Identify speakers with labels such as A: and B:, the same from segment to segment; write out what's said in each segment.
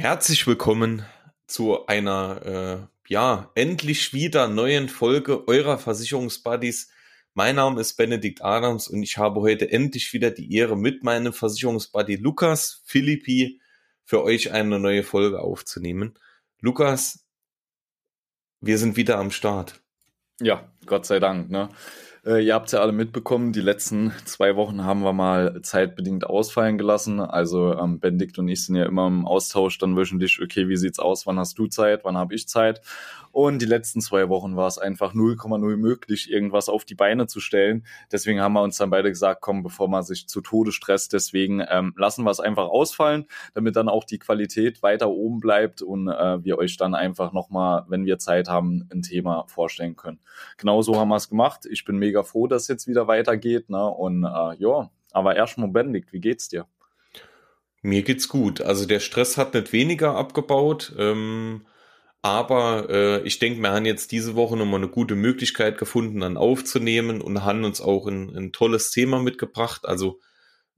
A: Herzlich willkommen zu einer, äh, ja, endlich wieder neuen Folge eurer Versicherungsbuddies. Mein Name ist Benedikt Adams und ich habe heute endlich wieder die Ehre, mit meinem Versicherungsbuddy Lukas Philippi für euch eine neue Folge aufzunehmen. Lukas, wir sind wieder am Start.
B: Ja, Gott sei Dank. Ne? Äh, ihr habt ja alle mitbekommen, die letzten zwei Wochen haben wir mal zeitbedingt ausfallen gelassen. Also ähm, Benedikt und ich sind ja immer im Austausch dann wöchentlich, okay, wie sieht's aus, wann hast du Zeit, wann habe ich Zeit? Und die letzten zwei Wochen war es einfach 0,0 möglich, irgendwas auf die Beine zu stellen. Deswegen haben wir uns dann beide gesagt, komm, bevor man sich zu Tode stresst, deswegen ähm, lassen wir es einfach ausfallen, damit dann auch die Qualität weiter oben bleibt und äh, wir euch dann einfach nochmal, wenn wir Zeit haben, ein Thema vorstellen können. Genauso haben wir es gemacht. Ich bin mega froh, dass es jetzt wieder weitergeht. Ne? Und äh, ja, aber erstmal Benedikt, wie geht's dir?
A: Mir geht's gut. Also der Stress hat nicht weniger abgebaut. Ähm aber äh, ich denke, wir haben jetzt diese Woche nochmal eine gute Möglichkeit gefunden, dann aufzunehmen und haben uns auch ein, ein tolles Thema mitgebracht. Also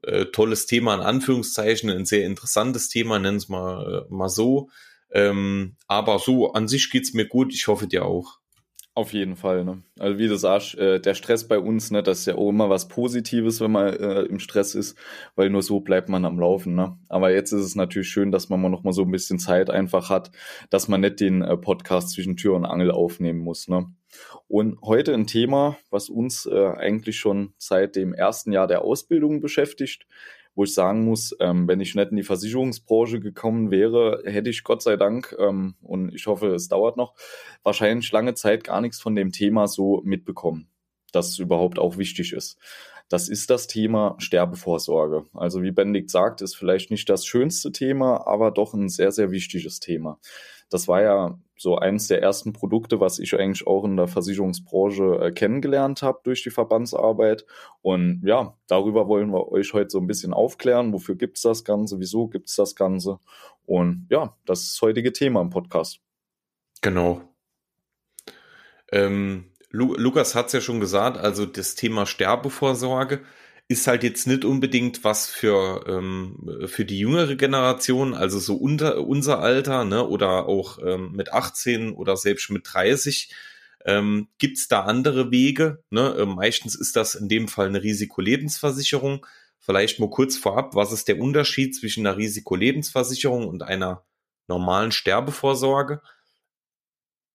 A: äh, tolles Thema in Anführungszeichen, ein sehr interessantes Thema, nennen es mal, äh, mal so. Ähm, aber so an sich geht's mir gut. Ich hoffe dir auch.
B: Auf jeden Fall, ne? Also wie du sagst, äh, der Stress bei uns, ne, das ist ja auch immer was Positives, wenn man äh, im Stress ist, weil nur so bleibt man am Laufen, ne? Aber jetzt ist es natürlich schön, dass man mal noch mal so ein bisschen Zeit einfach hat, dass man nicht den äh, Podcast zwischen Tür und Angel aufnehmen muss, ne? Und heute ein Thema, was uns äh, eigentlich schon seit dem ersten Jahr der Ausbildung beschäftigt, wo ich sagen muss, ähm, wenn ich nicht in die Versicherungsbranche gekommen wäre, hätte ich Gott sei Dank, ähm, und ich hoffe, es dauert noch, wahrscheinlich lange Zeit gar nichts von dem Thema so mitbekommen, dass es überhaupt auch wichtig ist. Das ist das Thema Sterbevorsorge. Also wie Benedikt sagt, ist vielleicht nicht das schönste Thema, aber doch ein sehr, sehr wichtiges Thema. Das war ja so eines der ersten Produkte, was ich eigentlich auch in der Versicherungsbranche äh, kennengelernt habe durch die Verbandsarbeit. Und ja, darüber wollen wir euch heute so ein bisschen aufklären. Wofür gibt's das Ganze? Wieso gibt's das Ganze? Und ja, das ist das heutige Thema im Podcast.
A: Genau. Ähm, Lu Lukas hat es ja schon gesagt, also das Thema Sterbevorsorge ist halt jetzt nicht unbedingt was für, ähm, für die jüngere Generation, also so unter unser Alter, ne, oder auch ähm, mit 18 oder selbst mit 30. Ähm, Gibt es da andere Wege? Ne? Ähm, meistens ist das in dem Fall eine Risikolebensversicherung. Vielleicht mal kurz vorab, was ist der Unterschied zwischen einer Risikolebensversicherung und einer normalen Sterbevorsorge?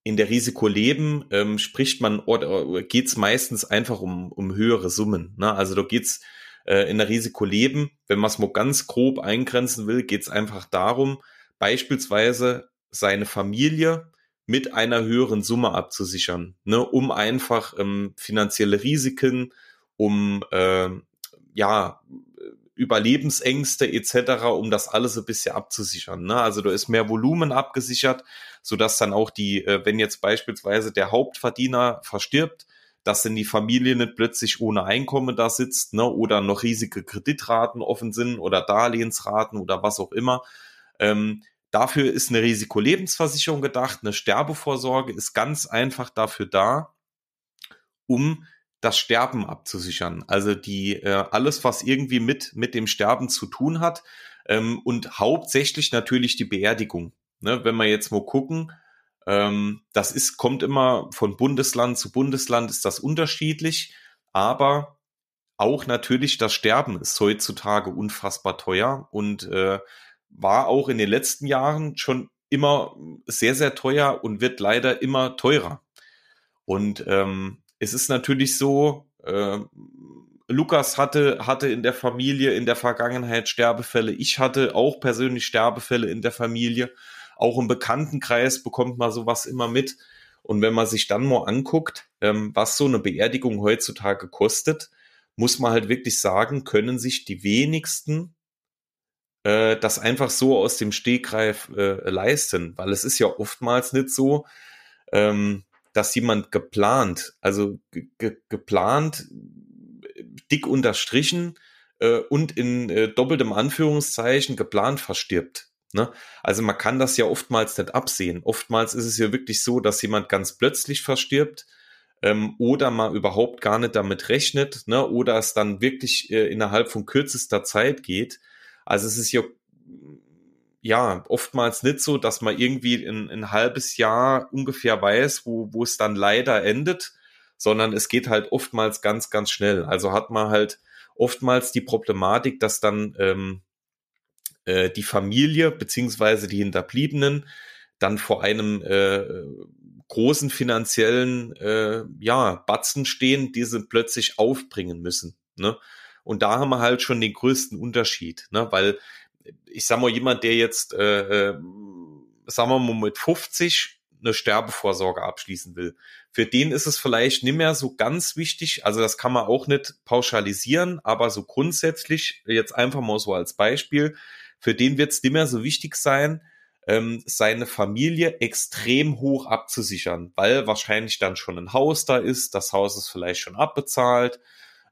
A: In der Risikoleben ähm, spricht man oder geht es meistens einfach um, um höhere Summen. Ne? Also da geht's äh, in der Risikoleben, wenn man es mal ganz grob eingrenzen will, geht es einfach darum, beispielsweise seine Familie mit einer höheren Summe abzusichern, ne? um einfach ähm, finanzielle Risiken, um äh, ja Überlebensängste etc., um das alles ein bisschen abzusichern. Ne? Also da ist mehr Volumen abgesichert, so dass dann auch die, äh, wenn jetzt beispielsweise der Hauptverdiener verstirbt, dass dann die Familie nicht plötzlich ohne Einkommen da sitzt, ne, oder noch riesige Kreditraten offen sind oder Darlehensraten oder was auch immer. Ähm, dafür ist eine Risikolebensversicherung gedacht. Eine Sterbevorsorge ist ganz einfach dafür da, um das Sterben abzusichern. Also die äh, alles, was irgendwie mit mit dem Sterben zu tun hat ähm, und hauptsächlich natürlich die Beerdigung. Ne, wenn wir jetzt mal gucken, ähm, das ist kommt immer von Bundesland zu Bundesland ist das unterschiedlich, aber auch natürlich das Sterben ist heutzutage unfassbar teuer und äh, war auch in den letzten Jahren schon immer sehr sehr teuer und wird leider immer teurer. Und ähm, es ist natürlich so, äh, Lukas hatte, hatte in der Familie in der Vergangenheit Sterbefälle. Ich hatte auch persönlich Sterbefälle in der Familie. Auch im Bekanntenkreis bekommt man sowas immer mit. Und wenn man sich dann mal anguckt, ähm, was so eine Beerdigung heutzutage kostet, muss man halt wirklich sagen, können sich die wenigsten äh, das einfach so aus dem Stegreif äh, leisten. Weil es ist ja oftmals nicht so, ähm, dass jemand geplant, also ge geplant, dick unterstrichen äh, und in äh, doppeltem Anführungszeichen geplant verstirbt. Ne? Also man kann das ja oftmals nicht absehen. Oftmals ist es ja wirklich so, dass jemand ganz plötzlich verstirbt ähm, oder man überhaupt gar nicht damit rechnet ne? oder es dann wirklich äh, innerhalb von kürzester Zeit geht. Also es ist ja ja, oftmals nicht so, dass man irgendwie ein, ein halbes Jahr ungefähr weiß, wo, wo es dann leider endet, sondern es geht halt oftmals ganz, ganz schnell. Also hat man halt oftmals die Problematik, dass dann ähm, äh, die Familie beziehungsweise die Hinterbliebenen dann vor einem äh, großen finanziellen äh, ja, Batzen stehen, die sie plötzlich aufbringen müssen. Ne? Und da haben wir halt schon den größten Unterschied, ne? weil ich sag mal, jemand, der jetzt, äh, äh sagen wir mal, mit 50 eine Sterbevorsorge abschließen will, für den ist es vielleicht nicht mehr so ganz wichtig. Also das kann man auch nicht pauschalisieren, aber so grundsätzlich, jetzt einfach mal so als Beispiel, für den wird es nicht mehr so wichtig sein, ähm, seine Familie extrem hoch abzusichern, weil wahrscheinlich dann schon ein Haus da ist, das Haus ist vielleicht schon abbezahlt,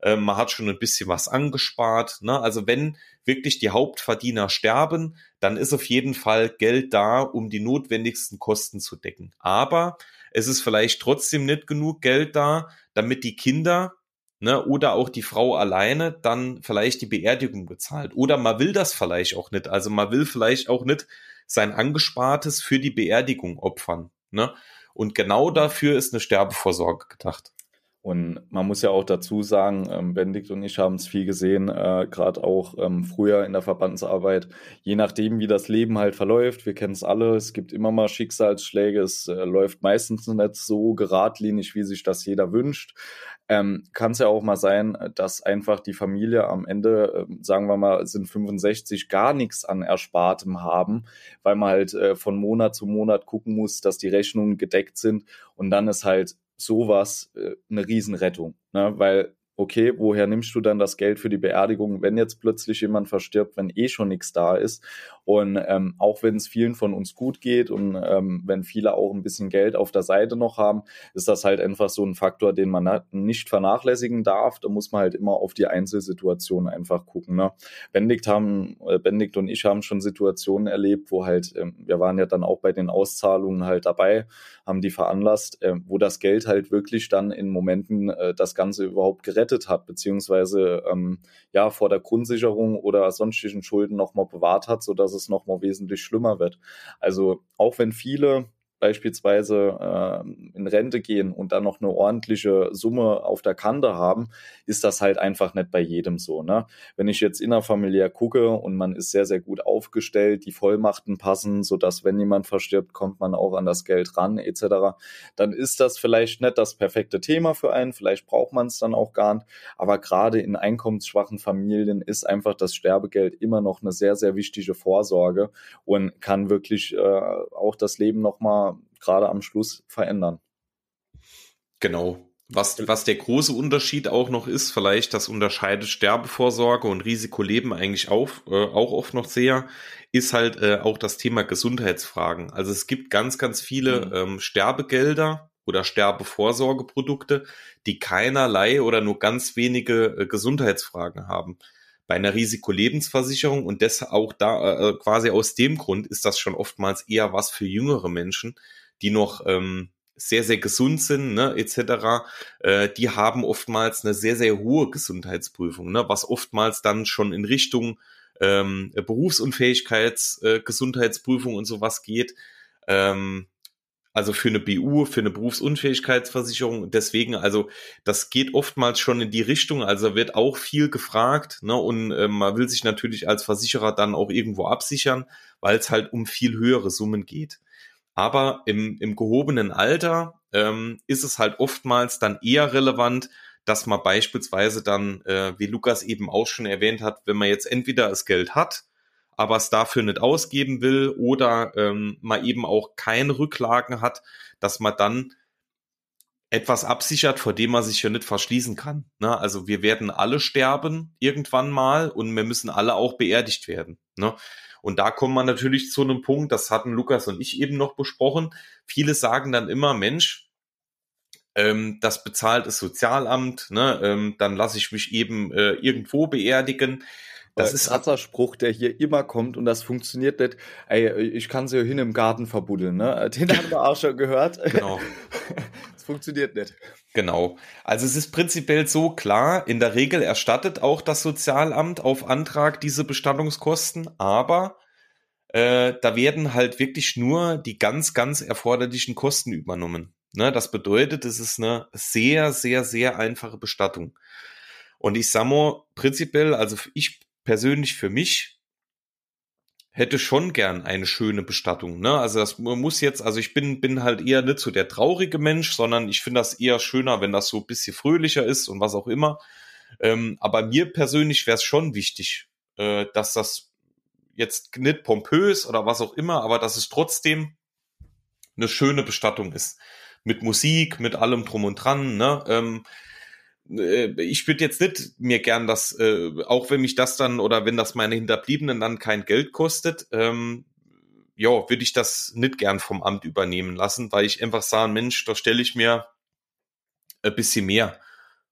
A: äh, man hat schon ein bisschen was angespart. Ne? Also wenn wirklich die Hauptverdiener sterben, dann ist auf jeden Fall Geld da, um die notwendigsten Kosten zu decken. Aber es ist vielleicht trotzdem nicht genug Geld da, damit die Kinder ne, oder auch die Frau alleine dann vielleicht die Beerdigung bezahlt. Oder man will das vielleicht auch nicht. Also man will vielleicht auch nicht sein Angespartes für die Beerdigung opfern. Ne? Und genau dafür ist eine Sterbevorsorge gedacht.
B: Und man muss ja auch dazu sagen, ähm, Benedikt und ich haben es viel gesehen, äh, gerade auch ähm, früher in der Verbandsarbeit, je nachdem, wie das Leben halt verläuft, wir kennen es alle, es gibt immer mal Schicksalsschläge, es äh, läuft meistens nicht so geradlinig, wie sich das jeder wünscht. Ähm, Kann es ja auch mal sein, dass einfach die Familie am Ende, äh, sagen wir mal, sind 65 gar nichts an Erspartem haben, weil man halt äh, von Monat zu Monat gucken muss, dass die Rechnungen gedeckt sind und dann ist halt sowas äh, eine Riesenrettung, ne? weil okay, woher nimmst du dann das Geld für die Beerdigung, wenn jetzt plötzlich jemand verstirbt, wenn eh schon nichts da ist? Und ähm, auch wenn es vielen von uns gut geht und ähm, wenn viele auch ein bisschen Geld auf der Seite noch haben, ist das halt einfach so ein Faktor, den man nicht vernachlässigen darf. Da muss man halt immer auf die Einzelsituation einfach gucken. Ne? Benedikt, haben, äh, Benedikt und ich haben schon Situationen erlebt, wo halt, ähm, wir waren ja dann auch bei den Auszahlungen halt dabei, haben die veranlasst, äh, wo das Geld halt wirklich dann in Momenten äh, das Ganze überhaupt gerettet hat, beziehungsweise ähm, ja vor der Grundsicherung oder sonstigen Schulden nochmal bewahrt hat, sodass dass es nochmal wesentlich schlimmer wird. Also auch wenn viele beispielsweise äh, in Rente gehen und dann noch eine ordentliche Summe auf der Kante haben, ist das halt einfach nicht bei jedem so. Ne? Wenn ich jetzt innerfamiliär gucke und man ist sehr, sehr gut aufgestellt, die Vollmachten passen, sodass wenn jemand verstirbt, kommt man auch an das Geld ran etc., dann ist das vielleicht nicht das perfekte Thema für einen, vielleicht braucht man es dann auch gar nicht, aber gerade in einkommensschwachen Familien ist einfach das Sterbegeld immer noch eine sehr, sehr wichtige Vorsorge und kann wirklich äh, auch das Leben nochmal gerade am Schluss verändern.
A: Genau. Was, was der große Unterschied auch noch ist, vielleicht, das unterscheidet Sterbevorsorge und Risikoleben eigentlich auch, äh, auch oft noch sehr, ist halt äh, auch das Thema Gesundheitsfragen. Also es gibt ganz, ganz viele mhm. ähm, Sterbegelder oder Sterbevorsorgeprodukte, die keinerlei oder nur ganz wenige äh, Gesundheitsfragen haben. Bei einer Risikolebensversicherung und das auch da äh, quasi aus dem Grund ist das schon oftmals eher was für jüngere Menschen, die noch ähm, sehr, sehr gesund sind, ne, etc., äh, die haben oftmals eine sehr, sehr hohe Gesundheitsprüfung, ne, was oftmals dann schon in Richtung ähm, Berufsunfähigkeits, äh, Gesundheitsprüfung und sowas geht. Ähm, also für eine BU, für eine Berufsunfähigkeitsversicherung. Deswegen, also das geht oftmals schon in die Richtung. Also wird auch viel gefragt, ne? Und äh, man will sich natürlich als Versicherer dann auch irgendwo absichern, weil es halt um viel höhere Summen geht. Aber im, im gehobenen Alter ähm, ist es halt oftmals dann eher relevant, dass man beispielsweise dann, äh, wie Lukas eben auch schon erwähnt hat, wenn man jetzt entweder das Geld hat, aber es dafür nicht ausgeben will oder ähm, man eben auch keine Rücklagen hat, dass man dann etwas absichert, vor dem man sich ja nicht verschließen kann. Ne? Also wir werden alle sterben irgendwann mal und wir müssen alle auch beerdigt werden. Ne? Und da kommt man natürlich zu einem Punkt, das hatten Lukas und ich eben noch besprochen. Viele sagen dann immer, Mensch, ähm, das bezahlt das Sozialamt, ne? ähm, dann lasse ich mich eben äh, irgendwo beerdigen.
B: Das äh, ist ein Spruch, der hier immer kommt und das funktioniert nicht. Ey, ich kann sie hin im Garten verbuddeln, ne? Den haben wir auch schon gehört. Genau. Es funktioniert nicht.
A: Genau. Also es ist prinzipiell so klar, in der Regel erstattet auch das Sozialamt auf Antrag diese Bestattungskosten, aber äh, da werden halt wirklich nur die ganz, ganz erforderlichen Kosten übernommen. Ne, das bedeutet, es ist eine sehr, sehr, sehr einfache Bestattung. Und ich sag mal, prinzipiell, also ich persönlich für mich hätte schon gern eine schöne Bestattung. Ne? Also das muss jetzt, also ich bin, bin halt eher nicht so der traurige Mensch, sondern ich finde das eher schöner, wenn das so ein bisschen fröhlicher ist und was auch immer. Ähm, aber mir persönlich wäre es schon wichtig, äh, dass das jetzt nicht pompös oder was auch immer, aber dass es trotzdem eine schöne Bestattung ist. Mit Musik, mit allem drum und dran. Ne? Ähm, äh, ich würde jetzt nicht mir gern das, äh, auch wenn mich das dann oder wenn das meine Hinterbliebenen dann kein Geld kostet, ähm, ja, würde ich das nicht gern vom Amt übernehmen lassen, weil ich einfach sage, Mensch, da stelle ich mir ein bisschen mehr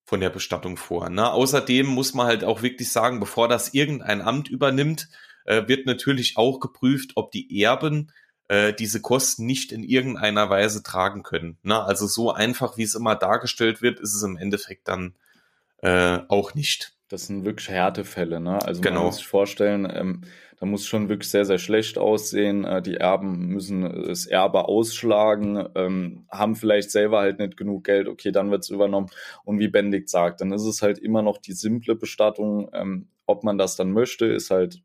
A: von der Bestattung vor. Ne? Außerdem muss man halt auch wirklich sagen, bevor das irgendein Amt übernimmt, äh, wird natürlich auch geprüft, ob die Erben äh, diese Kosten nicht in irgendeiner Weise tragen können. Ne? Also so einfach, wie es immer dargestellt wird, ist es im Endeffekt dann äh, auch nicht.
B: Das sind wirklich Härtefälle, ne? Also
A: genau.
B: man muss sich vorstellen, ähm, da muss schon wirklich sehr, sehr schlecht aussehen. Äh, die Erben müssen das Erbe ausschlagen, ähm, haben vielleicht selber halt nicht genug Geld, okay, dann wird's übernommen. Und wie Bendigt sagt, dann ist es halt immer noch die simple Bestattung. Ähm, ob man das dann möchte, ist halt,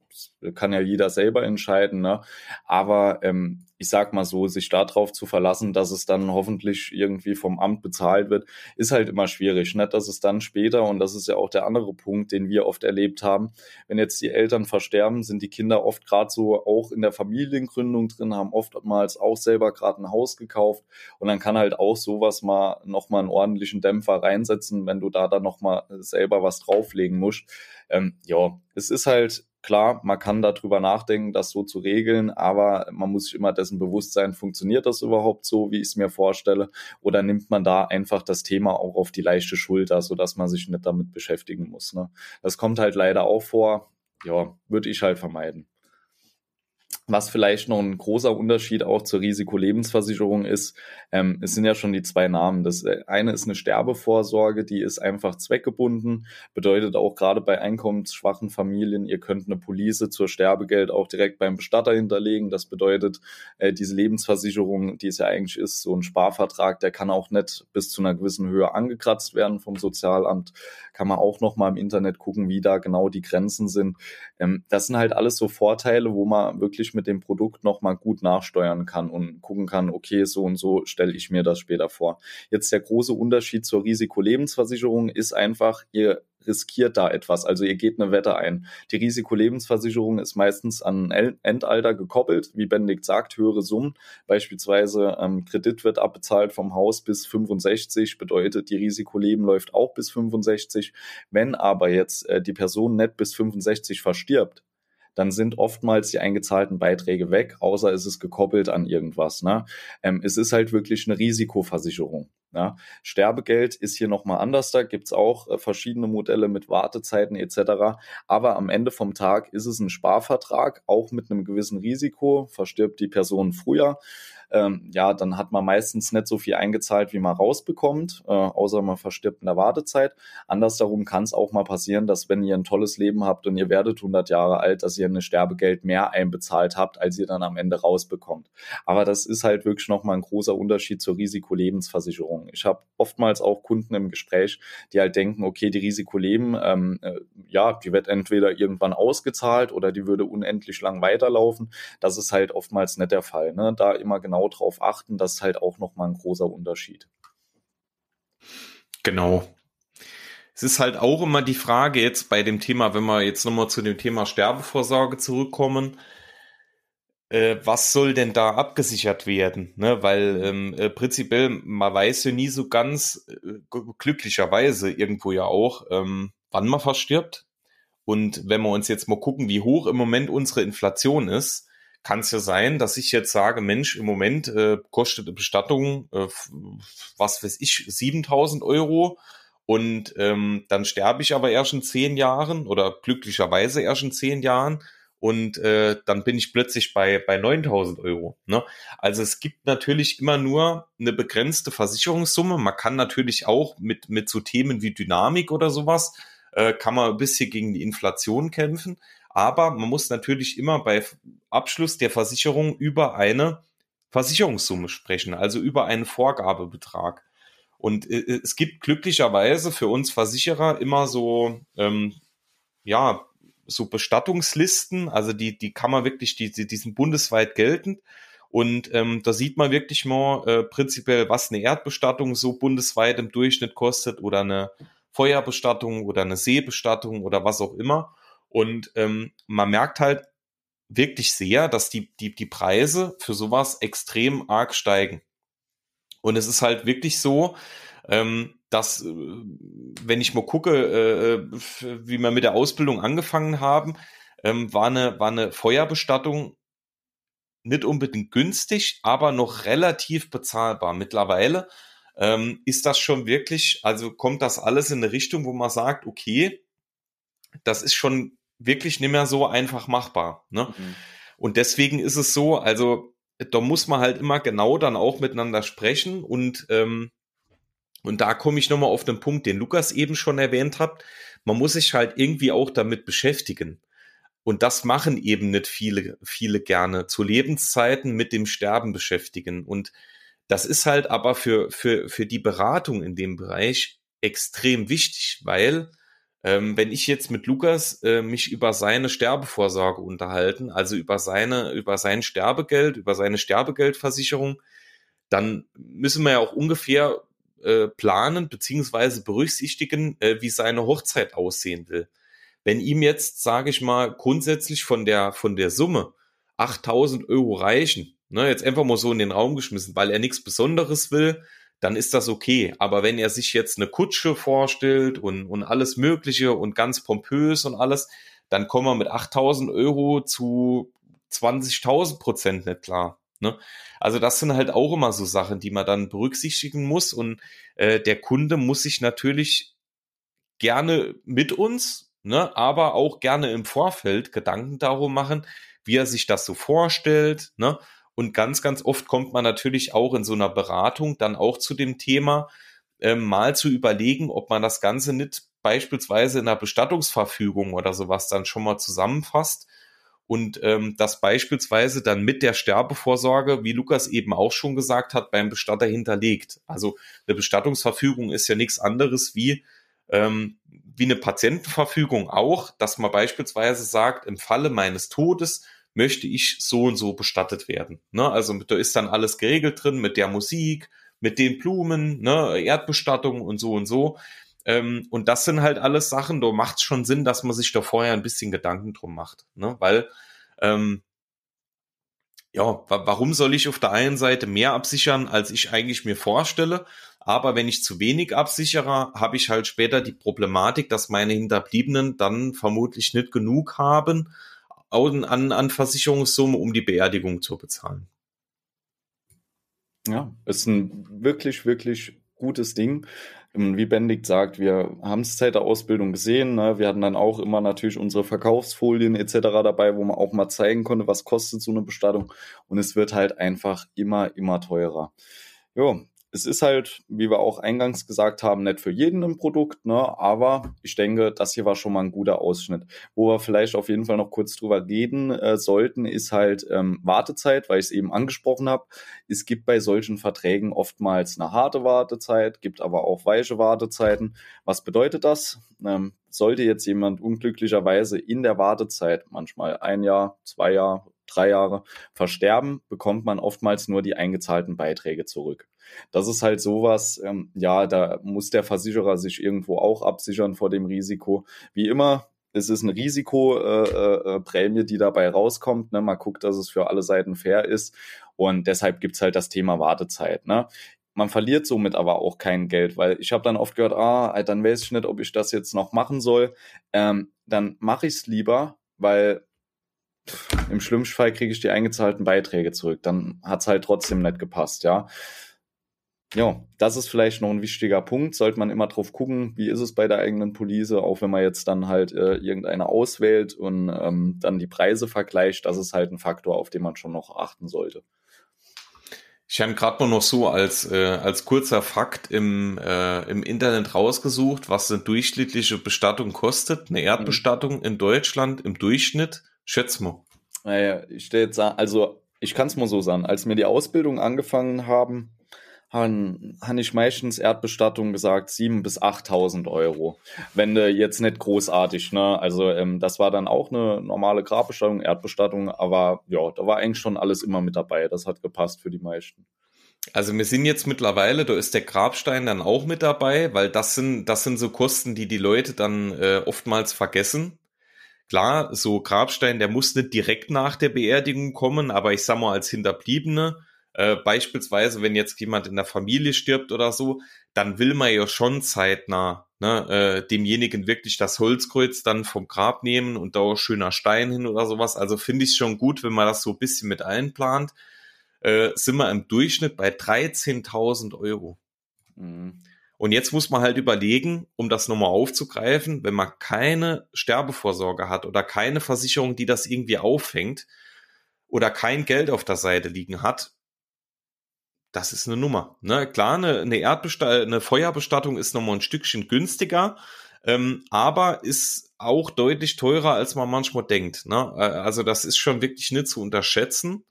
B: kann ja jeder selber entscheiden. Ne? Aber ähm, ich sag mal so, sich darauf zu verlassen, dass es dann hoffentlich irgendwie vom Amt bezahlt wird, ist halt immer schwierig. Nicht, dass es dann später, und das ist ja auch der andere Punkt, den wir oft erlebt haben, wenn jetzt die Eltern versterben, sind die Kinder oft gerade so auch in der Familiengründung drin, haben oftmals auch selber gerade ein Haus gekauft und dann kann halt auch sowas mal nochmal einen ordentlichen Dämpfer reinsetzen, wenn du da dann nochmal selber was drauflegen musst. Ähm, ja, es ist halt klar, man kann darüber nachdenken, das so zu regeln, aber man muss sich immer dessen bewusst sein, funktioniert das überhaupt so, wie ich es mir vorstelle, oder nimmt man da einfach das Thema auch auf die leichte Schulter, sodass man sich nicht damit beschäftigen muss. Ne? Das kommt halt leider auch vor. Ja, würde ich halt vermeiden. Was vielleicht noch ein großer Unterschied auch zur Risikolebensversicherung ist, ähm, es sind ja schon die zwei Namen. Das äh, eine ist eine Sterbevorsorge, die ist einfach zweckgebunden, bedeutet auch gerade bei einkommensschwachen Familien, ihr könnt eine Police zur Sterbegeld auch direkt beim Bestatter hinterlegen. Das bedeutet, äh, diese Lebensversicherung, die es ja eigentlich ist, so ein Sparvertrag, der kann auch nicht bis zu einer gewissen Höhe angekratzt werden vom Sozialamt. Kann man auch noch mal im Internet gucken, wie da genau die Grenzen sind. Ähm, das sind halt alles so Vorteile, wo man wirklich mit dem Produkt nochmal gut nachsteuern kann und gucken kann, okay, so und so stelle ich mir das später vor. Jetzt der große Unterschied zur Risikolebensversicherung ist einfach, ihr riskiert da etwas. Also ihr geht eine Wette ein. Die Risikolebensversicherung ist meistens an Endalter gekoppelt, wie Benedikt sagt, höhere Summen. Beispielsweise ähm, Kredit wird abbezahlt vom Haus bis 65, bedeutet die Risikoleben läuft auch bis 65. Wenn aber jetzt äh, die Person nicht bis 65 verstirbt, dann sind oftmals die eingezahlten Beiträge weg, außer es ist gekoppelt an irgendwas. Ne? Ähm, es ist halt wirklich eine Risikoversicherung. Ja, Sterbegeld ist hier nochmal anders, da gibt's auch äh, verschiedene Modelle mit Wartezeiten etc. Aber am Ende vom Tag ist es ein Sparvertrag, auch mit einem gewissen Risiko. Verstirbt die Person früher, ähm, ja, dann hat man meistens nicht so viel eingezahlt, wie man rausbekommt, äh, außer man verstirbt in der Wartezeit. Andersdarum kann es auch mal passieren, dass wenn ihr ein tolles Leben habt und ihr werdet 100 Jahre alt, dass ihr eine Sterbegeld mehr einbezahlt habt, als ihr dann am Ende rausbekommt. Aber das ist halt wirklich nochmal ein großer Unterschied zur Risikolebensversicherung. Ich habe oftmals auch Kunden im Gespräch, die halt denken, okay, die Risikoleben, ähm, äh, ja, die wird entweder irgendwann ausgezahlt oder die würde unendlich lang weiterlaufen. Das ist halt oftmals nicht der Fall. Ne? Da immer genau genau drauf achten. Das ist halt auch nochmal ein großer Unterschied.
A: Genau. Es ist halt auch immer die Frage jetzt bei dem Thema, wenn wir jetzt nochmal zu dem Thema Sterbevorsorge zurückkommen, äh, was soll denn da abgesichert werden? Ne? Weil ähm, äh, prinzipiell, man weiß ja nie so ganz, äh, glücklicherweise irgendwo ja auch, ähm, wann man verstirbt. Und wenn wir uns jetzt mal gucken, wie hoch im Moment unsere Inflation ist, kann es ja sein, dass ich jetzt sage, Mensch, im Moment äh, kostet eine Bestattung, äh, was weiß ich, 7000 Euro und ähm, dann sterbe ich aber erst in zehn Jahren oder glücklicherweise erst in zehn Jahren und äh, dann bin ich plötzlich bei, bei 9000 Euro. Ne? Also es gibt natürlich immer nur eine begrenzte Versicherungssumme. Man kann natürlich auch mit, mit so Themen wie Dynamik oder sowas, äh, kann man ein bisschen gegen die Inflation kämpfen. Aber man muss natürlich immer bei Abschluss der Versicherung über eine Versicherungssumme sprechen, also über einen Vorgabebetrag. Und äh, äh, es gibt glücklicherweise für uns Versicherer immer so, ähm, ja, so Bestattungslisten, also die, die kann man wirklich, die, die, die sind bundesweit geltend. Und ähm, da sieht man wirklich mal äh, prinzipiell, was eine Erdbestattung so bundesweit im Durchschnitt kostet oder eine Feuerbestattung oder eine Seebestattung oder was auch immer. Und ähm, man merkt halt wirklich sehr, dass die, die, die Preise für sowas extrem arg steigen. Und es ist halt wirklich so, ähm, dass, äh, wenn ich mal gucke, äh, äh, wie wir mit der Ausbildung angefangen haben, ähm, war, eine, war eine Feuerbestattung nicht unbedingt günstig, aber noch relativ bezahlbar. Mittlerweile ähm, ist das schon wirklich, also kommt das alles in eine Richtung, wo man sagt, okay, das ist schon wirklich nicht mehr so einfach machbar. Ne? Mhm. Und deswegen ist es so, also da muss man halt immer genau dann auch miteinander sprechen und ähm, und da komme ich nochmal auf den Punkt, den Lukas eben schon erwähnt hat. Man muss sich halt irgendwie auch damit beschäftigen. Und das machen eben nicht viele, viele gerne. Zu Lebenszeiten mit dem Sterben beschäftigen. Und das ist halt aber für, für, für die Beratung in dem Bereich extrem wichtig, weil ähm, wenn ich jetzt mit Lukas äh, mich über seine Sterbevorsorge unterhalten, also über seine, über sein Sterbegeld, über seine Sterbegeldversicherung, dann müssen wir ja auch ungefähr äh, planen beziehungsweise berücksichtigen, äh, wie seine Hochzeit aussehen will. Wenn ihm jetzt, sage ich mal, grundsätzlich von der von der Summe 8000 Euro reichen, ne, jetzt einfach mal so in den Raum geschmissen, weil er nichts Besonderes will, dann ist das okay. Aber wenn er sich jetzt eine Kutsche vorstellt und, und alles Mögliche und ganz pompös und alles, dann kommen wir mit 8000 Euro zu 20.000 Prozent nicht klar. Ne? Also das sind halt auch immer so Sachen, die man dann berücksichtigen muss und äh, der Kunde muss sich natürlich gerne mit uns, ne, aber auch gerne im Vorfeld Gedanken darum machen, wie er sich das so vorstellt, ne? Und ganz, ganz oft kommt man natürlich auch in so einer Beratung dann auch zu dem Thema, ähm, mal zu überlegen, ob man das Ganze nicht beispielsweise in einer Bestattungsverfügung oder sowas dann schon mal zusammenfasst und ähm, das beispielsweise dann mit der Sterbevorsorge, wie Lukas eben auch schon gesagt hat, beim Bestatter hinterlegt. Also eine Bestattungsverfügung ist ja nichts anderes wie ähm, wie eine Patientenverfügung auch, dass man beispielsweise sagt, im Falle meines Todes möchte ich so und so bestattet werden. Ne? Also da ist dann alles geregelt drin mit der Musik, mit den Blumen, ne? Erdbestattung und so und so. Ähm, und das sind halt alles Sachen, da macht es schon Sinn, dass man sich da vorher ein bisschen Gedanken drum macht. Ne? Weil, ähm, ja, warum soll ich auf der einen Seite mehr absichern, als ich eigentlich mir vorstelle? Aber wenn ich zu wenig absichere, habe ich halt später die Problematik, dass meine Hinterbliebenen dann vermutlich nicht genug haben, an, an Versicherungssumme, um die Beerdigung zu bezahlen.
B: Ja, ist ein wirklich, wirklich gutes Ding. Ähm, wie Benedikt sagt, wir haben es seit der Ausbildung gesehen. Ne? Wir hatten dann auch immer natürlich unsere Verkaufsfolien etc. dabei, wo man auch mal zeigen konnte, was kostet so eine Bestattung. Und es wird halt einfach immer, immer teurer. Ja, es ist halt, wie wir auch eingangs gesagt haben, nicht für jeden ein Produkt, ne? aber ich denke, das hier war schon mal ein guter Ausschnitt. Wo wir vielleicht auf jeden Fall noch kurz drüber reden äh, sollten, ist halt ähm, Wartezeit, weil ich es eben angesprochen habe. Es gibt bei solchen Verträgen oftmals eine harte Wartezeit, gibt aber auch weiche Wartezeiten. Was bedeutet das? Ähm, sollte jetzt jemand unglücklicherweise in der Wartezeit, manchmal ein Jahr, zwei Jahre, drei Jahre versterben, bekommt man oftmals nur die eingezahlten Beiträge zurück. Das ist halt sowas, ähm, ja, da muss der Versicherer sich irgendwo auch absichern vor dem Risiko. Wie immer, es ist eine Risikoprämie, äh, äh, die dabei rauskommt. Ne? Man guckt, dass es für alle Seiten fair ist. Und deshalb gibt's halt das Thema Wartezeit. Ne? Man verliert somit aber auch kein Geld, weil ich habe dann oft gehört, ah, dann weiß ich nicht, ob ich das jetzt noch machen soll. Ähm, dann mache ich es lieber, weil im schlimmsten Fall kriege ich die eingezahlten Beiträge zurück. Dann hat's halt trotzdem nicht gepasst, ja. Ja, das ist vielleicht noch ein wichtiger Punkt. Sollte man immer drauf gucken, wie ist es bei der eigenen Police, auch wenn man jetzt dann halt äh, irgendeine auswählt und ähm, dann die Preise vergleicht. Das ist halt ein Faktor, auf den man schon noch achten sollte.
A: Ich habe gerade mal noch so als, äh, als kurzer Fakt im, äh, im Internet rausgesucht, was eine durchschnittliche Bestattung kostet. Eine Erdbestattung mhm. in Deutschland im Durchschnitt. Schätz mal.
B: Naja, ich stelle jetzt also ich kann es mal so sagen, als wir die Ausbildung angefangen haben, haben, habe ich meistens Erdbestattung gesagt, 7.000 bis 8.000 Euro. Wenn du jetzt nicht großartig, ne? Also ähm, das war dann auch eine normale Grabbestattung, Erdbestattung, aber ja, da war eigentlich schon alles immer mit dabei. Das hat gepasst für die meisten.
A: Also wir sind jetzt mittlerweile, da ist der Grabstein dann auch mit dabei, weil das sind, das sind so Kosten, die die Leute dann äh, oftmals vergessen. Klar, so Grabstein, der muss nicht direkt nach der Beerdigung kommen, aber ich sag mal als Hinterbliebene, äh, beispielsweise, wenn jetzt jemand in der Familie stirbt oder so, dann will man ja schon zeitnah ne, äh, demjenigen wirklich das Holzkreuz dann vom Grab nehmen und da schöner Stein hin oder sowas. Also finde ich schon gut, wenn man das so ein bisschen mit einplant. Äh, sind wir im Durchschnitt bei 13.000 Euro. Mhm. Und jetzt muss man halt überlegen, um das nochmal aufzugreifen, wenn man keine Sterbevorsorge hat oder keine Versicherung, die das irgendwie auffängt oder kein Geld auf der Seite liegen hat, das ist eine Nummer. Ne? Klar, eine, eine, Erdbesta eine Feuerbestattung ist nochmal ein Stückchen günstiger, ähm, aber ist auch deutlich teurer, als man manchmal denkt. Ne? Äh, also das ist schon wirklich nicht zu unterschätzen.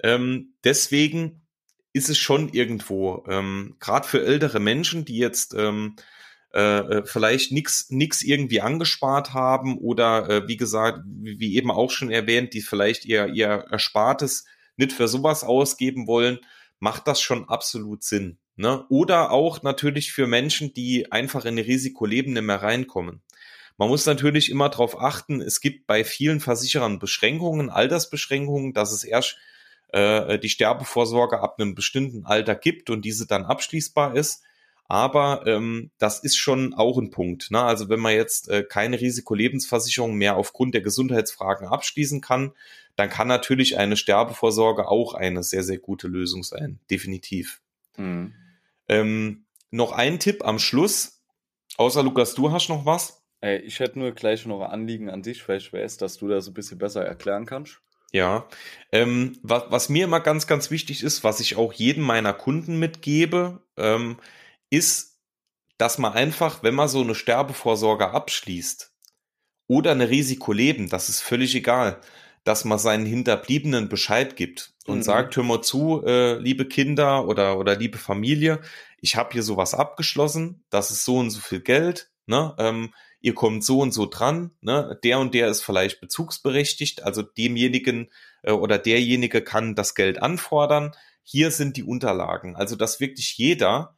A: Ähm, deswegen ist es schon irgendwo, ähm, gerade für ältere Menschen, die jetzt ähm, äh, äh vielleicht nichts nix irgendwie angespart haben oder äh, wie gesagt, wie, eben auch schon erwähnt, die vielleicht ihr, ihr Erspartes nicht für sowas ausgeben wollen, macht das schon absolut Sinn. Ne? Oder auch natürlich für Menschen, die einfach in Risikoleben nicht mehr reinkommen. Man muss natürlich immer darauf achten, es gibt bei vielen Versicherern Beschränkungen, Altersbeschränkungen, dass es erst äh, die Sterbevorsorge ab einem bestimmten Alter gibt und diese dann abschließbar ist. Aber ähm, das ist schon auch ein Punkt. Ne? Also wenn man jetzt äh, keine Risikolebensversicherung mehr aufgrund der Gesundheitsfragen abschließen kann, dann kann natürlich eine Sterbevorsorge auch eine sehr, sehr gute Lösung sein. Definitiv. Mhm. Ähm, noch ein Tipp am Schluss. Außer Lukas, du hast noch was?
B: Ey, ich hätte nur gleich noch ein Anliegen an dich, weil ich weiß, dass du das ein bisschen besser erklären kannst.
A: Ja, ähm, was, was mir immer ganz, ganz wichtig ist, was ich auch jedem meiner Kunden mitgebe, ähm, ist, dass man einfach, wenn man so eine Sterbevorsorge abschließt oder eine Risikoleben, das ist völlig egal, dass man seinen Hinterbliebenen Bescheid gibt und mhm. sagt, hör mal zu, äh, liebe Kinder oder, oder liebe Familie, ich habe hier sowas abgeschlossen, das ist so und so viel Geld, ne? Ähm, ihr kommt so und so dran, ne? der und der ist vielleicht bezugsberechtigt, also demjenigen äh, oder derjenige kann das Geld anfordern. Hier sind die Unterlagen. Also dass wirklich jeder,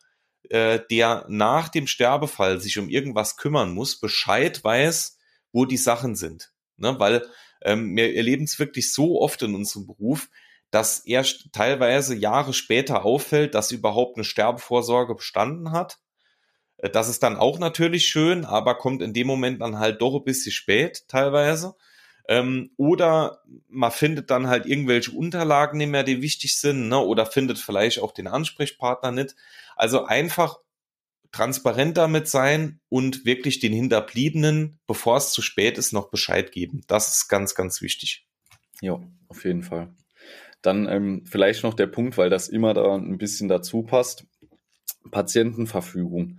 A: äh, der nach dem Sterbefall sich um irgendwas kümmern muss, Bescheid weiß, wo die Sachen sind. Ne? Weil ähm, wir erleben es wirklich so oft in unserem Beruf, dass erst teilweise Jahre später auffällt, dass überhaupt eine Sterbevorsorge bestanden hat das ist dann auch natürlich schön, aber kommt in dem Moment dann halt doch ein bisschen spät teilweise. Ähm, oder man findet dann halt irgendwelche Unterlagen nicht mehr, die wichtig sind, ne? oder findet vielleicht auch den Ansprechpartner nicht. Also einfach transparent damit sein und wirklich den Hinterbliebenen, bevor es zu spät ist, noch Bescheid geben. Das ist ganz, ganz wichtig.
B: Ja, auf jeden Fall. Dann ähm, vielleicht noch der Punkt, weil das immer da ein bisschen dazu passt. Patientenverfügung.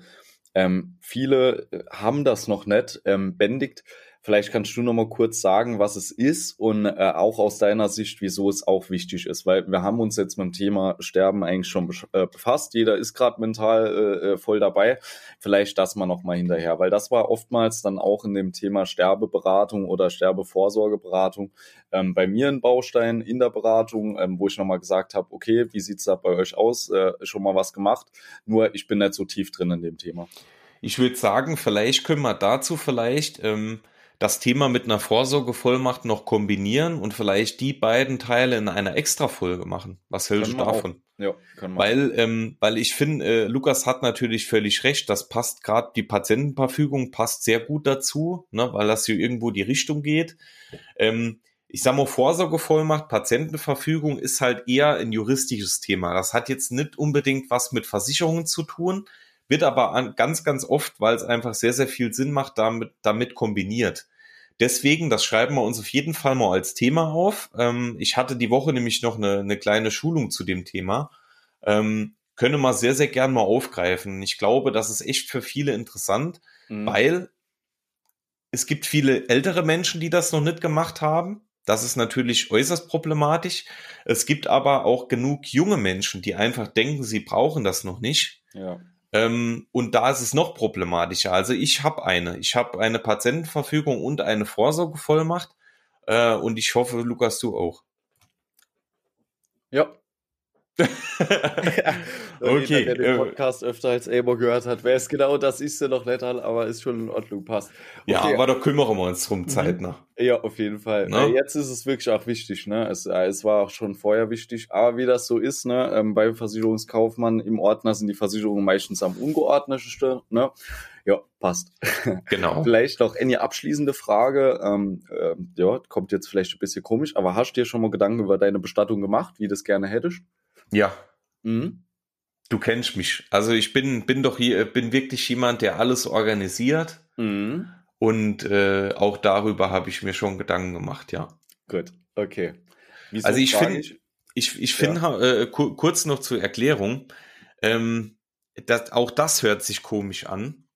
B: Ähm, viele äh, haben das noch nicht ähm, bändigt. Vielleicht kannst du noch mal kurz sagen, was es ist und äh, auch aus deiner Sicht, wieso es auch wichtig ist, weil wir haben uns jetzt mit dem Thema Sterben eigentlich schon äh, befasst. Jeder ist gerade mental äh, äh, voll dabei. Vielleicht das mal noch mal hinterher, weil das war oftmals dann auch in dem Thema Sterbeberatung oder Sterbevorsorgeberatung ähm, bei mir ein Baustein in der Beratung, ähm, wo ich noch mal gesagt habe, okay, wie sieht's da bei euch aus? Äh, schon mal was gemacht. Nur ich bin nicht so tief drin in dem Thema.
A: Ich würde sagen, vielleicht können wir dazu vielleicht ähm, das Thema mit einer Vorsorgevollmacht noch kombinieren und vielleicht die beiden Teile in einer Extra-Folge machen. Was hältst du davon? Ja, können wir. Weil, ähm, weil ich finde, äh, Lukas hat natürlich völlig recht, das passt gerade, die Patientenverfügung passt sehr gut dazu, ne, weil das hier irgendwo die Richtung geht. Ähm, ich sag mal, Vorsorgevollmacht, Patientenverfügung ist halt eher ein juristisches Thema. Das hat jetzt nicht unbedingt was mit Versicherungen zu tun, wird aber an, ganz, ganz oft, weil es einfach sehr, sehr viel Sinn macht, damit, damit kombiniert. Deswegen, das schreiben wir uns auf jeden Fall mal als Thema auf. Ähm, ich hatte die Woche nämlich noch eine, eine kleine Schulung zu dem Thema. ähm, könne man sehr, sehr gern mal aufgreifen. Ich glaube, das ist echt für viele interessant, mhm. weil es gibt viele ältere Menschen, die das noch nicht gemacht haben. Das ist natürlich äußerst problematisch. Es gibt aber auch genug junge Menschen, die einfach denken, sie brauchen das noch nicht. Ja. Ähm, und da ist es noch problematischer. Also ich habe eine. Ich habe eine Patientenverfügung und eine Vorsorgevollmacht. Äh, und ich hoffe, Lukas, du auch.
B: Ja, okay. Jeder, der den äh, Podcast öfter als Eber gehört hat, wer es genau das ist, ja noch nicht, aber ist schon in Ordnung, passt.
A: Okay. Ja, aber da kümmern wir uns drum mhm. zeitnah.
B: Ja, auf jeden Fall. Ne? Jetzt ist es wirklich auch wichtig, ne? Es, äh, es war auch schon vorher wichtig, aber wie das so ist, ne, ähm, beim Versicherungskaufmann im Ordner sind die Versicherungen meistens am ungeordnetsten, ne? Ja, passt.
A: Genau.
B: vielleicht noch eine abschließende Frage. Ähm, äh, ja, kommt jetzt vielleicht ein bisschen komisch, aber hast du dir schon mal Gedanken über deine Bestattung gemacht, wie du das gerne hättest?
A: Ja. Mhm. Du kennst mich. Also ich bin, bin doch hier, bin wirklich jemand, der alles organisiert. Mhm. Und äh, auch darüber habe ich mir schon Gedanken gemacht, ja.
B: Gut, okay.
A: Wieso also ich finde, ich, ich, ich finde, ja. äh, kurz noch zur Erklärung, ähm, dass, auch das hört sich komisch an.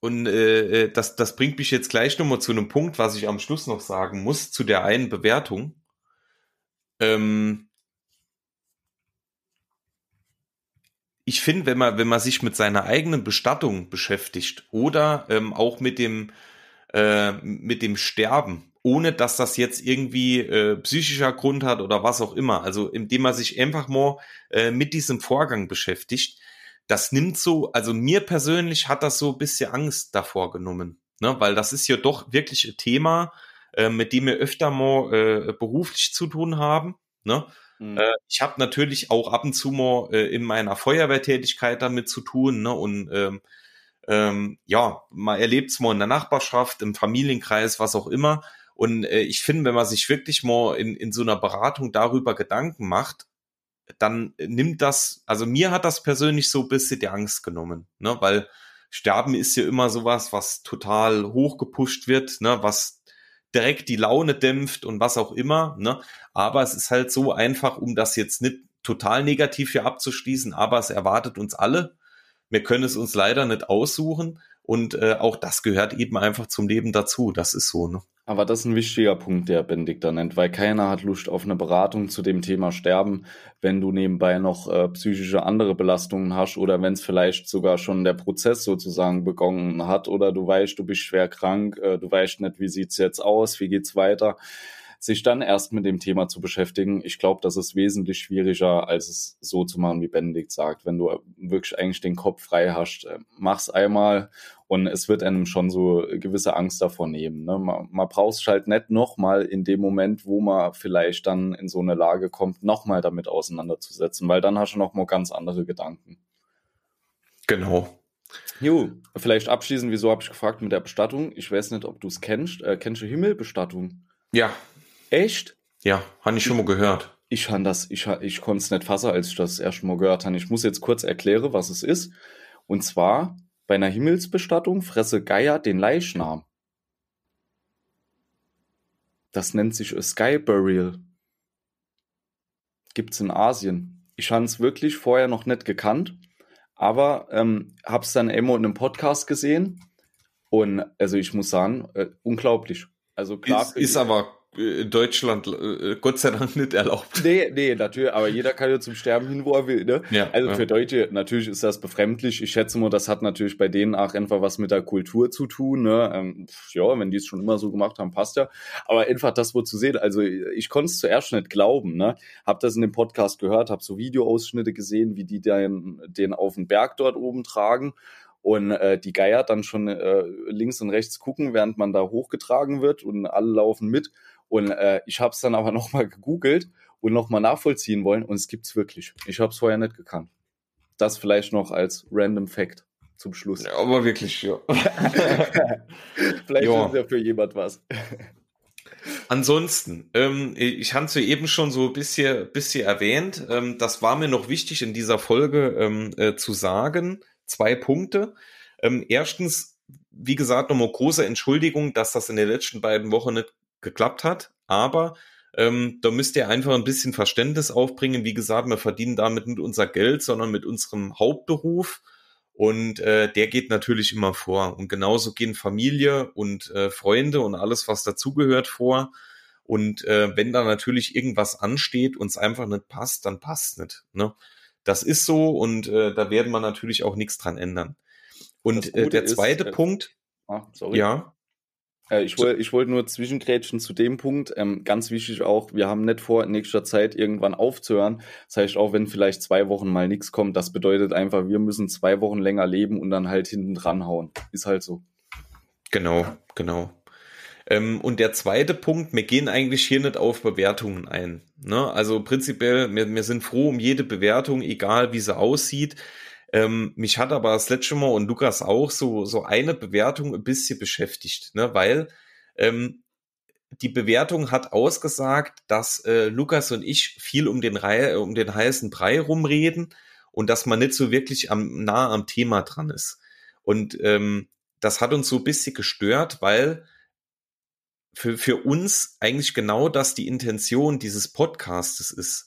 A: Und äh, äh, das, das bringt mich jetzt gleich nochmal zu einem Punkt, was ich am Schluss noch sagen muss, zu der einen Bewertung. Ähm, ich finde, wenn man, wenn man sich mit seiner eigenen Bestattung beschäftigt oder ähm, auch mit dem, äh, mit dem Sterben, ohne dass das jetzt irgendwie äh, psychischer Grund hat oder was auch immer, also indem man sich einfach mal äh, mit diesem Vorgang beschäftigt, das nimmt so, also mir persönlich hat das so ein bisschen Angst davor genommen, ne? weil das ist ja doch wirklich ein Thema, äh, mit dem wir öfter mal äh, beruflich zu tun haben, ne? Mhm. Äh, ich habe natürlich auch ab und zu mal äh, in meiner Feuerwehrtätigkeit damit zu tun, ne? Und ähm, ähm, ja, man erlebt es mal in der Nachbarschaft, im Familienkreis, was auch immer. Und äh, ich finde, wenn man sich wirklich mal in, in so einer Beratung darüber Gedanken macht, dann nimmt das, also mir hat das persönlich so ein bisschen die Angst genommen, ne? Weil Sterben ist ja immer sowas, was total hochgepusht wird, ne? Was direkt die Laune dämpft und was auch immer. Ne? Aber es ist halt so einfach, um das jetzt nicht total negativ hier abzuschließen, aber es erwartet uns alle. Wir können es uns leider nicht aussuchen und äh, auch das gehört eben einfach zum Leben dazu. Das ist so. Ne?
B: Aber das ist ein wichtiger Punkt, der Benedikt da nennt, weil keiner hat Lust auf eine Beratung zu dem Thema Sterben, wenn du nebenbei noch äh, psychische andere Belastungen hast oder wenn es vielleicht sogar schon der Prozess sozusagen begonnen hat oder du weißt, du bist schwer krank, äh, du weißt nicht, wie sieht's jetzt aus, wie geht's weiter sich dann erst mit dem Thema zu beschäftigen. Ich glaube, das ist wesentlich schwieriger, als es so zu machen, wie Benedikt sagt. Wenn du wirklich eigentlich den Kopf frei hast, äh, mach's einmal und es wird einem schon so gewisse Angst davor nehmen. Ne? Man, man braucht es halt nicht nochmal in dem Moment, wo man vielleicht dann in so eine Lage kommt, nochmal damit auseinanderzusetzen, weil dann hast du nochmal ganz andere Gedanken.
A: Genau.
B: Jo, vielleicht abschließend, wieso habe ich gefragt mit der Bestattung? Ich weiß nicht, ob du es kennst. Äh, kennst du Himmelbestattung?
A: Ja,
B: Echt?
A: Ja, habe ich schon mal gehört.
B: Ich kann das, ich, ich konnte es nicht fassen, als ich das erst mal gehört habe. Ich muss jetzt kurz erklären, was es ist. Und zwar, bei einer Himmelsbestattung fresse Geier den Leichnam. Das nennt sich a Sky Burial. Gibt's in Asien. Ich habe es wirklich vorher noch nicht gekannt, aber ähm, hab's dann immer in einem Podcast gesehen. Und also ich muss sagen, äh, unglaublich. Also klar.
A: Ist, ist aber in Deutschland äh, Gott sei Dank nicht erlaubt.
B: Nee, nee, natürlich, aber jeder kann ja zum Sterben hin, wo er will, ne? Ja, also für Deutsche, natürlich ist das befremdlich. Ich schätze mal, das hat natürlich bei denen auch einfach was mit der Kultur zu tun, ne? Ähm, ja, wenn die es schon immer so gemacht haben, passt ja. Aber einfach das wo zu sehen, also ich konnte es zuerst nicht glauben, ne? Hab das in dem Podcast gehört, hab so Videoausschnitte gesehen, wie die den, den auf den Berg dort oben tragen und äh, die Geier dann schon äh, links und rechts gucken, während man da hochgetragen wird und alle laufen mit und äh, ich habe es dann aber nochmal gegoogelt und nochmal nachvollziehen wollen und es gibt's wirklich. Ich habe es vorher nicht gekannt. Das vielleicht noch als random Fact zum Schluss.
A: Ja, aber wirklich, ja.
B: vielleicht ja. ist ja für jemand was.
A: Ansonsten, ähm, ich hatte es ja eben schon so ein bisschen, bisschen erwähnt. Ähm, das war mir noch wichtig in dieser Folge ähm, äh, zu sagen. Zwei Punkte. Ähm, erstens, wie gesagt, nochmal große Entschuldigung, dass das in den letzten beiden Wochen nicht geklappt hat. Aber Ähm, da müsst ihr einfach ein bisschen Verständnis aufbringen. Wie gesagt, wir verdienen damit nicht unser Geld, sondern mit unserem Hauptberuf. Und äh, der geht natürlich immer vor. Und genauso gehen Familie und äh, Freunde und alles, was dazugehört, vor. Und äh, wenn da natürlich irgendwas ansteht und es einfach nicht passt, dann passt nicht. Ne? Das ist so und äh, da werden wir natürlich auch nichts dran ändern. Und äh, der zweite ist, äh, Punkt,
B: ah, sorry. ja. Äh, ich wollte ich wollte nur zwischengrätschen zu dem Punkt. Ähm, ganz wichtig auch, wir haben nicht vor, in nächster Zeit irgendwann aufzuhören. Das heißt, auch wenn vielleicht zwei Wochen mal nichts kommt, das bedeutet einfach, wir müssen zwei Wochen länger leben und dann halt hinten dran hauen. Ist halt so.
A: Genau, genau. Ähm, und der zweite Punkt, wir gehen eigentlich hier nicht auf Bewertungen ein. Ne? Also prinzipiell, wir, wir sind froh um jede Bewertung, egal wie sie aussieht. Ähm, mich hat aber das letzte Mal und Lukas auch so, so eine Bewertung ein bisschen beschäftigt, ne? weil ähm, die Bewertung hat ausgesagt, dass äh, Lukas und ich viel um den, Reihe, um den heißen Brei rumreden und dass man nicht so wirklich am, nah am Thema dran ist. Und ähm, das hat uns so ein bisschen gestört, weil für, für uns eigentlich genau das die Intention dieses Podcastes ist.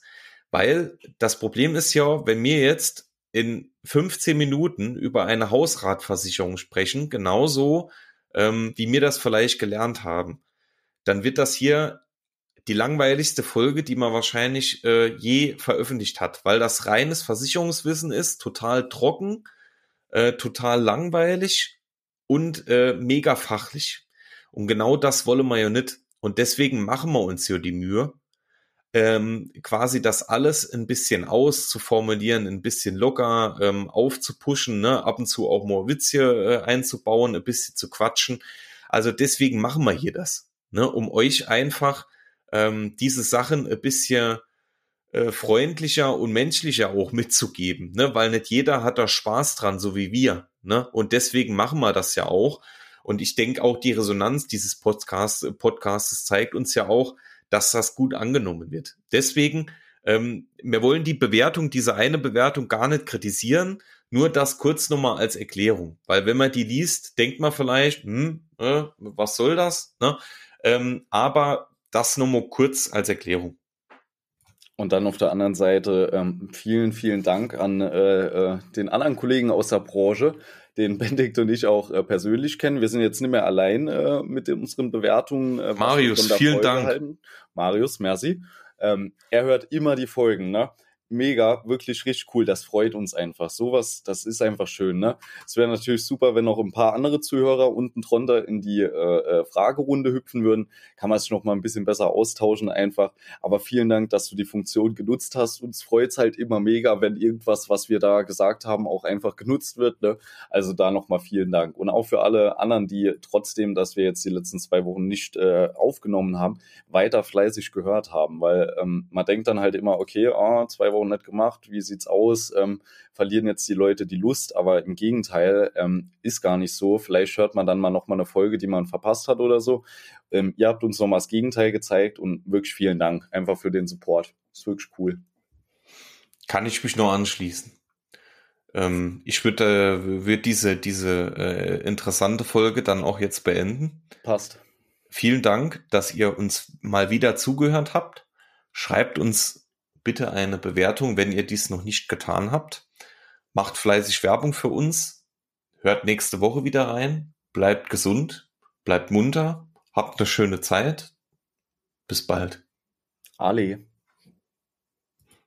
A: Weil das Problem ist ja, wenn wir jetzt in 15 Minuten über eine Hausratversicherung sprechen, genauso ähm, wie wir das vielleicht gelernt haben, dann wird das hier die langweiligste Folge, die man wahrscheinlich äh, je veröffentlicht hat, weil das reines Versicherungswissen ist, total trocken, äh, total langweilig und äh, mega fachlich. Und genau das wollen wir ja nicht. Und deswegen machen wir uns ja die Mühe, ähm, quasi das alles ein bisschen auszuformulieren, ein bisschen locker ähm, aufzupuschen, ne? ab und zu auch mal Witze äh, einzubauen, ein bisschen zu quatschen. Also deswegen machen wir hier das, ne? um euch einfach ähm, diese Sachen ein bisschen äh, freundlicher und menschlicher auch mitzugeben, ne? weil nicht jeder hat da Spaß dran, so wie wir. Ne? Und deswegen machen wir das ja auch. Und ich denke auch die Resonanz dieses Podcast, Podcasts zeigt uns ja auch, dass das gut angenommen wird. Deswegen, ähm, wir wollen die Bewertung, diese eine Bewertung gar nicht kritisieren, nur das kurz nochmal als Erklärung. Weil wenn man die liest, denkt man vielleicht, hm, äh, was soll das? Ne? Ähm, aber das nochmal kurz als Erklärung.
B: Und dann auf der anderen Seite ähm, vielen, vielen Dank an äh, äh, den anderen Kollegen aus der Branche, den Benedikt und ich auch äh, persönlich kennen. Wir sind jetzt nicht mehr allein äh, mit unseren Bewertungen.
A: Äh, Marius, vielen Folge Dank. Halten.
B: Marius, merci. Ähm, er hört immer die Folgen, ne? Mega, wirklich richtig cool. Das freut uns einfach. Sowas, das ist einfach schön. Ne? Es wäre natürlich super, wenn noch ein paar andere Zuhörer unten drunter in die äh, äh, Fragerunde hüpfen würden. Kann man sich noch mal ein bisschen besser austauschen einfach. Aber vielen Dank, dass du die Funktion genutzt hast. Uns freut's halt immer mega, wenn irgendwas, was wir da gesagt haben, auch einfach genutzt wird. Ne? Also da noch mal vielen Dank. Und auch für alle anderen, die trotzdem, dass wir jetzt die letzten zwei Wochen nicht äh, aufgenommen haben, weiter fleißig gehört haben. Weil ähm, man denkt dann halt immer, okay, oh, zwei Wochen Euro nicht gemacht, wie sieht's aus? Ähm, verlieren jetzt die Leute die Lust, aber im Gegenteil ähm, ist gar nicht so. Vielleicht hört man dann mal noch mal eine Folge, die man verpasst hat oder so. Ähm, ihr habt uns noch mal das Gegenteil gezeigt und wirklich vielen Dank einfach für den Support. Ist wirklich cool.
A: Kann ich mich nur anschließen. Ähm, ich würde äh, würd diese, diese äh, interessante Folge dann auch jetzt beenden.
B: Passt.
A: Vielen Dank, dass ihr uns mal wieder zugehört habt. Schreibt uns bitte eine Bewertung, wenn ihr dies noch nicht getan habt. Macht fleißig Werbung für uns. Hört nächste Woche wieder rein. Bleibt gesund. Bleibt munter. Habt eine schöne Zeit. Bis bald.
B: Ali.